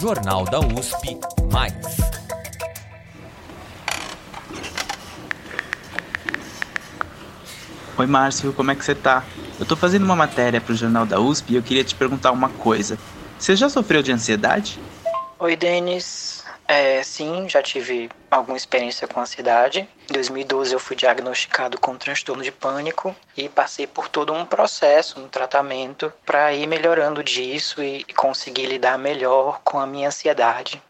Jornal da USP Mais. Oi, Márcio, como é que você tá? Eu tô fazendo uma matéria pro Jornal da USP e eu queria te perguntar uma coisa. Você já sofreu de ansiedade? Oi, Denis. É, sim, já tive alguma experiência com ansiedade. Em 2012 eu fui diagnosticado com transtorno de pânico e passei por todo um processo, um tratamento para ir melhorando disso e conseguir lidar melhor com a minha ansiedade.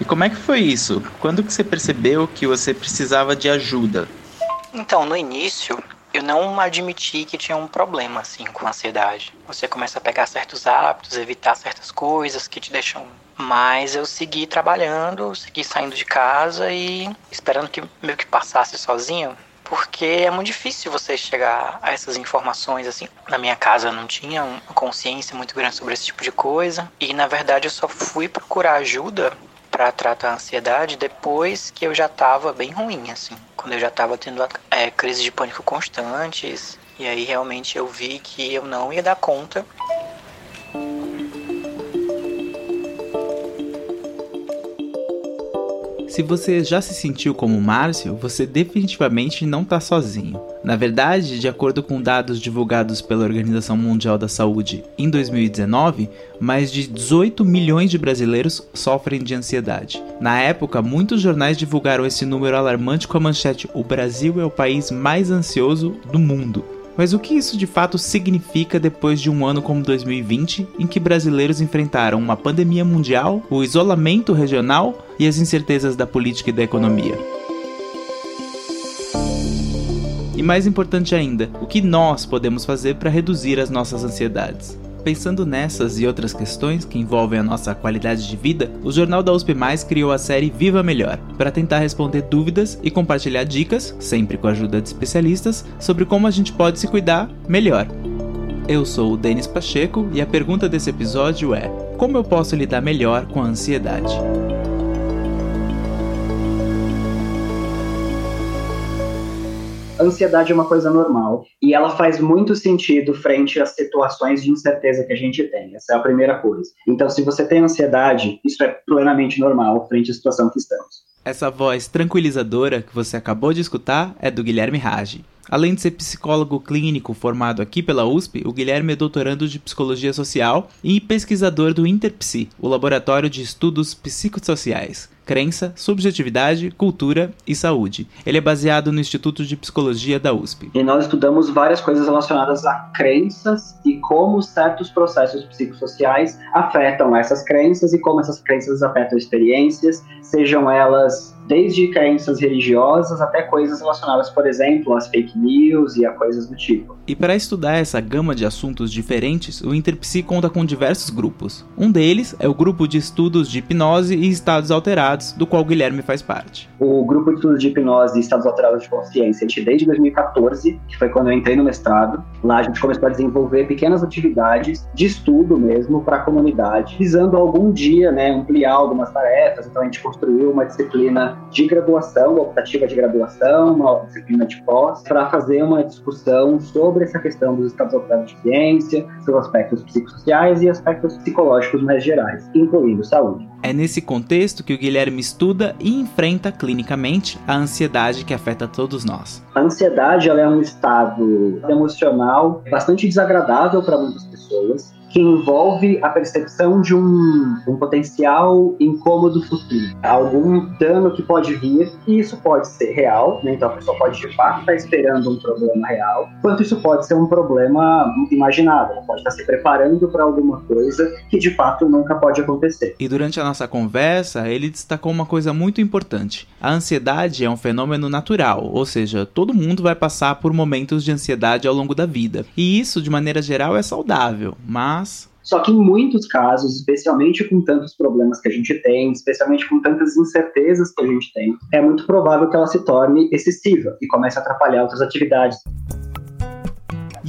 E como é que foi isso? Quando que você percebeu que você precisava de ajuda? Então, no início, eu não admiti que tinha um problema assim com a ansiedade. Você começa a pegar certos hábitos, evitar certas coisas que te deixam. Mas eu segui trabalhando, segui saindo de casa e esperando que meio que passasse sozinho, porque é muito difícil você chegar a essas informações assim. Na minha casa eu não tinha uma consciência muito grande sobre esse tipo de coisa e na verdade eu só fui procurar ajuda para tratar a ansiedade depois que eu já estava bem ruim, assim. Quando eu já estava tendo é, crises de pânico constantes. E aí realmente eu vi que eu não ia dar conta. Se você já se sentiu como Márcio, você definitivamente não está sozinho. Na verdade, de acordo com dados divulgados pela Organização Mundial da Saúde em 2019, mais de 18 milhões de brasileiros sofrem de ansiedade. Na época, muitos jornais divulgaram esse número alarmante com a manchete: O Brasil é o país mais ansioso do mundo. Mas o que isso de fato significa depois de um ano como 2020, em que brasileiros enfrentaram uma pandemia mundial, o isolamento regional e as incertezas da política e da economia? E mais importante ainda, o que nós podemos fazer para reduzir as nossas ansiedades? Pensando nessas e outras questões que envolvem a nossa qualidade de vida, o Jornal da USP Mais criou a série Viva Melhor, para tentar responder dúvidas e compartilhar dicas, sempre com a ajuda de especialistas, sobre como a gente pode se cuidar melhor. Eu sou o Denis Pacheco e a pergunta desse episódio é: como eu posso lidar melhor com a ansiedade? Ansiedade é uma coisa normal e ela faz muito sentido frente às situações de incerteza que a gente tem. Essa é a primeira coisa. Então, se você tem ansiedade, isso é plenamente normal frente à situação que estamos. Essa voz tranquilizadora que você acabou de escutar é do Guilherme Rage. Além de ser psicólogo clínico formado aqui pela USP, o Guilherme é doutorando de psicologia social e pesquisador do Interpsi, o laboratório de estudos psicossociais crença, subjetividade, cultura e saúde. Ele é baseado no Instituto de Psicologia da USP. E nós estudamos várias coisas relacionadas a crenças e como certos processos psicossociais afetam essas crenças e como essas crenças afetam experiências, sejam elas desde crenças religiosas até coisas relacionadas, por exemplo, às fake news e a coisas do tipo. E para estudar essa gama de assuntos diferentes, o Interpsi conta com diversos grupos. Um deles é o grupo de estudos de hipnose e estados alterados, do qual o Guilherme faz parte. O grupo de estudos de hipnose e estados alterados de consciência, desde 2014, que foi quando eu entrei no mestrado, lá a gente começou a desenvolver pequenas atividades de estudo mesmo para a comunidade, visando algum dia, né, ampliar algumas tarefas. Então a gente construiu uma disciplina de graduação, optativa de graduação, uma disciplina de pós, para fazer uma discussão sobre essa questão dos estados alterados de ciência, seus aspectos psicossociais e aspectos psicológicos mais gerais, incluindo saúde. É nesse contexto que o Guilherme estuda e enfrenta clinicamente a ansiedade que afeta todos nós. A ansiedade é um estado emocional bastante desagradável para muitas pessoas que envolve a percepção de um, um potencial incômodo futuro, algum dano que pode vir, e isso pode ser real, né? então a pessoa pode de fato estar esperando um problema real, quanto isso pode ser um problema imaginável, ela pode estar se preparando para alguma coisa que de fato nunca pode acontecer. E durante a nossa conversa, ele destacou uma coisa muito importante: a ansiedade é um fenômeno natural, ou seja, todo mundo vai passar por momentos de ansiedade ao longo da vida, e isso de maneira geral é saudável, mas. Só que em muitos casos, especialmente com tantos problemas que a gente tem, especialmente com tantas incertezas que a gente tem, é muito provável que ela se torne excessiva e comece a atrapalhar outras atividades.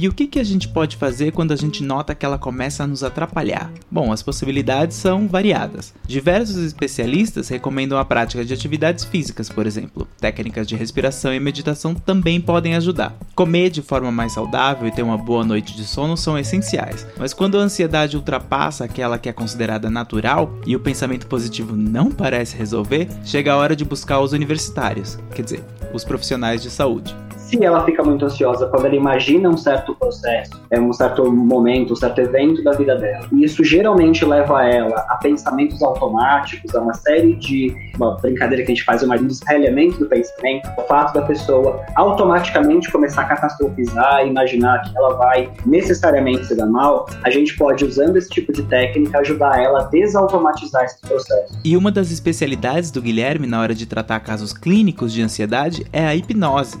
E o que, que a gente pode fazer quando a gente nota que ela começa a nos atrapalhar? Bom, as possibilidades são variadas. Diversos especialistas recomendam a prática de atividades físicas, por exemplo. Técnicas de respiração e meditação também podem ajudar. Comer de forma mais saudável e ter uma boa noite de sono são essenciais, mas quando a ansiedade ultrapassa aquela que é considerada natural e o pensamento positivo não parece resolver, chega a hora de buscar os universitários, quer dizer, os profissionais de saúde se ela fica muito ansiosa quando ela imagina um certo processo, é um certo momento, um certo evento da vida dela, e isso geralmente leva ela a pensamentos automáticos, a uma série de uma brincadeira que a gente faz, um desrelhamento do pensamento, o fato da pessoa automaticamente começar a catastrofizar, imaginar que ela vai necessariamente se dar mal, a gente pode, usando esse tipo de técnica, ajudar ela a desautomatizar esse processo. E uma das especialidades do Guilherme na hora de tratar casos clínicos de ansiedade é a hipnose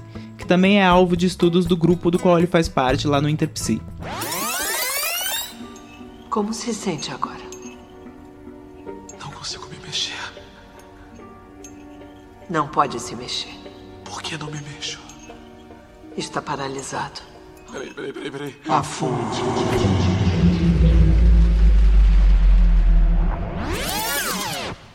também é alvo de estudos do grupo do qual ele faz parte lá no Interpsi. Como se sente agora? Não consigo me mexer. Não pode se mexer. Por que não me mexo? Está paralisado. Peraí, peraí, peraí, peraí. Afunde.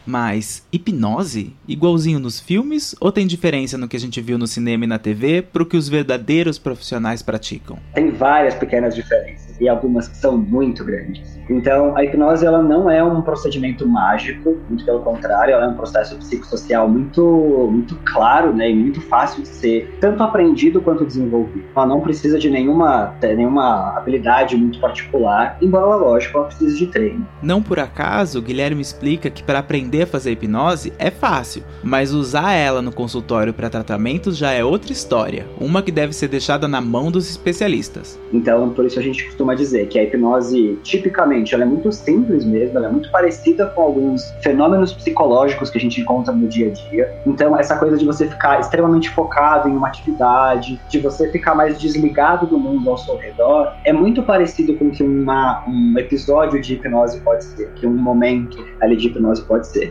Mas hipnose? Igualzinho nos filmes? Ou tem diferença no que a gente viu no cinema e na TV pro que os verdadeiros profissionais praticam? Tem várias pequenas diferenças e algumas que são muito grandes. Então, a hipnose ela não é um procedimento mágico, muito pelo contrário, ela é um processo psicossocial muito, muito claro né, e muito fácil de ser tanto aprendido quanto desenvolvido. Ela não precisa de nenhuma, nenhuma habilidade muito particular, embora, lógico, ela precise de treino. Não por acaso, Guilherme explica que para aprender a fazer hipnose é fácil, mas usar ela no consultório para tratamentos já é outra história, uma que deve ser deixada na mão dos especialistas. Então, por isso a gente costuma dizer que a hipnose tipicamente ela é muito simples mesmo, ela é muito parecida com alguns fenômenos psicológicos que a gente encontra no dia a dia. Então, essa coisa de você ficar extremamente focado em uma atividade, de você ficar mais desligado do mundo ao seu redor, é muito parecido com que uma, um episódio de hipnose pode ser, que um momento ali de hipnose pode ser.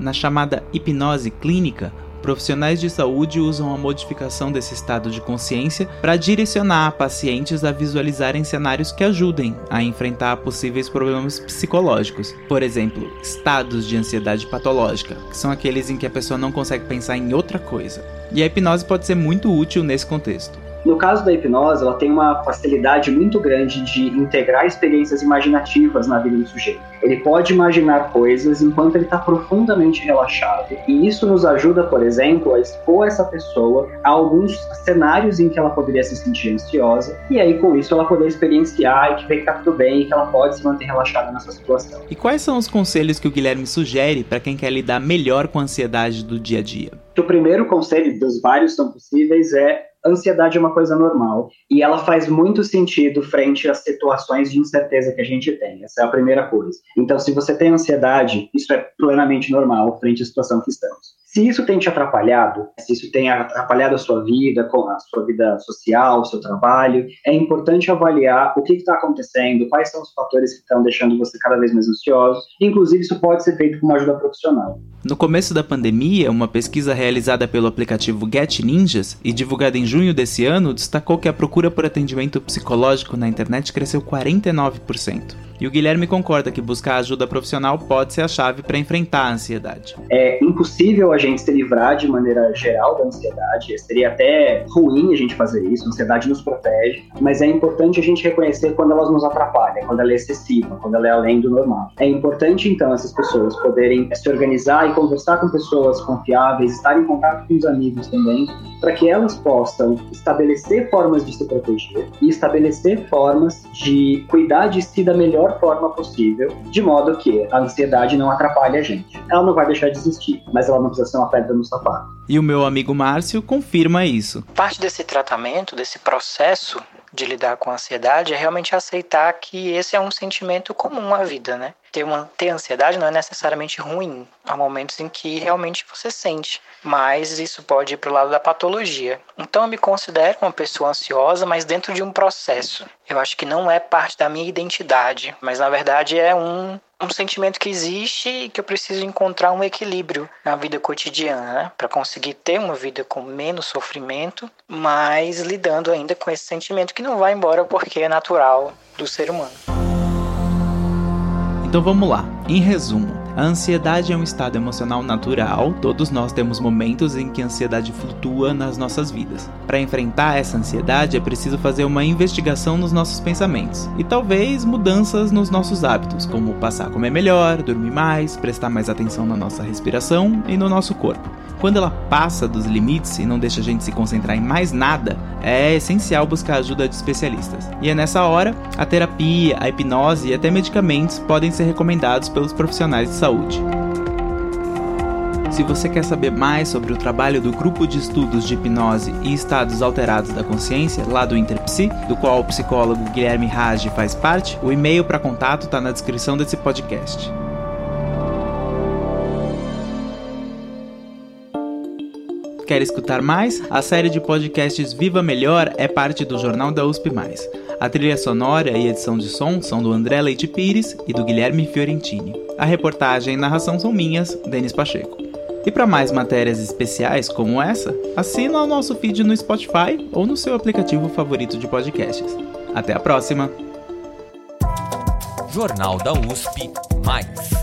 Na chamada hipnose clínica, Profissionais de saúde usam a modificação desse estado de consciência para direcionar pacientes a visualizarem cenários que ajudem a enfrentar possíveis problemas psicológicos. Por exemplo, estados de ansiedade patológica, que são aqueles em que a pessoa não consegue pensar em outra coisa. E a hipnose pode ser muito útil nesse contexto. No caso da hipnose, ela tem uma facilidade muito grande de integrar experiências imaginativas na vida do sujeito. Ele pode imaginar coisas enquanto ele está profundamente relaxado. E isso nos ajuda, por exemplo, a expor essa pessoa a alguns cenários em que ela poderia se sentir ansiosa. E aí, com isso, ela poder experienciar e que vai ficar tudo bem e que ela pode se manter relaxada nessa situação. E quais são os conselhos que o Guilherme sugere para quem quer lidar melhor com a ansiedade do dia a dia? O primeiro conselho, dos vários são possíveis, é ansiedade é uma coisa normal e ela faz muito sentido frente às situações de incerteza que a gente tem. Essa é a primeira coisa. Então, se você tem ansiedade, isso é plenamente normal frente à situação que estamos. Se isso tem te atrapalhado, se isso tem atrapalhado a sua vida, a sua vida social, o seu trabalho, é importante avaliar o que está acontecendo, quais são os fatores que estão deixando você cada vez mais ansioso. Inclusive, isso pode ser feito com uma ajuda profissional. No começo da pandemia, uma pesquisa realizada pelo aplicativo Get Ninjas e divulgada em junho desse ano destacou que a procura por atendimento psicológico na internet cresceu 49%. E o Guilherme concorda que buscar ajuda profissional pode ser a chave para enfrentar a ansiedade. É impossível a gente se livrar de maneira geral da ansiedade. Seria até ruim a gente fazer isso. A ansiedade nos protege, mas é importante a gente reconhecer quando ela nos atrapalha, quando ela é excessiva, quando ela é além do normal. É importante então essas pessoas poderem se organizar e conversar com pessoas confiáveis, estar em contato com os amigos também, para que elas possam estabelecer formas de se proteger e estabelecer formas de cuidar de si da melhor melhor forma possível, de modo que a ansiedade não atrapalhe a gente. Ela não vai deixar de existir, mas ela não precisa ser uma pedra no sapato. E o meu amigo Márcio confirma isso. Parte desse tratamento, desse processo de lidar com a ansiedade é realmente aceitar que esse é um sentimento comum à vida, né? Ter, uma, ter ansiedade não é necessariamente ruim. Há momentos em que realmente você sente, mas isso pode ir para o lado da patologia. Então eu me considero uma pessoa ansiosa, mas dentro de um processo. Eu acho que não é parte da minha identidade, mas na verdade é um um sentimento que existe e que eu preciso encontrar um equilíbrio na vida cotidiana, né? Para conseguir ter uma vida com menos sofrimento, mas lidando ainda com esse sentimento que não vai embora porque é natural do ser humano. Então vamos lá. Em resumo, a ansiedade é um estado emocional natural, todos nós temos momentos em que a ansiedade flutua nas nossas vidas. Para enfrentar essa ansiedade é preciso fazer uma investigação nos nossos pensamentos e talvez mudanças nos nossos hábitos, como passar a comer melhor, dormir mais, prestar mais atenção na nossa respiração e no nosso corpo. Quando ela passa dos limites e não deixa a gente se concentrar em mais nada, é essencial buscar ajuda de especialistas. E é nessa hora, a terapia, a hipnose e até medicamentos podem ser recomendados pelos profissionais de saúde. Se você quer saber mais sobre o trabalho do Grupo de Estudos de Hipnose e Estados Alterados da Consciência, lá do Interpsi, do qual o psicólogo Guilherme Rage faz parte, o e-mail para contato está na descrição desse podcast. Quer escutar mais? A série de podcasts Viva Melhor é parte do Jornal da USP+. A trilha sonora e edição de som são do André Leite Pires e do Guilherme Fiorentini. A reportagem e narração são minhas, Denis Pacheco. E para mais matérias especiais como essa, assina o nosso feed no Spotify ou no seu aplicativo favorito de podcasts. Até a próxima! Jornal da USP Mais.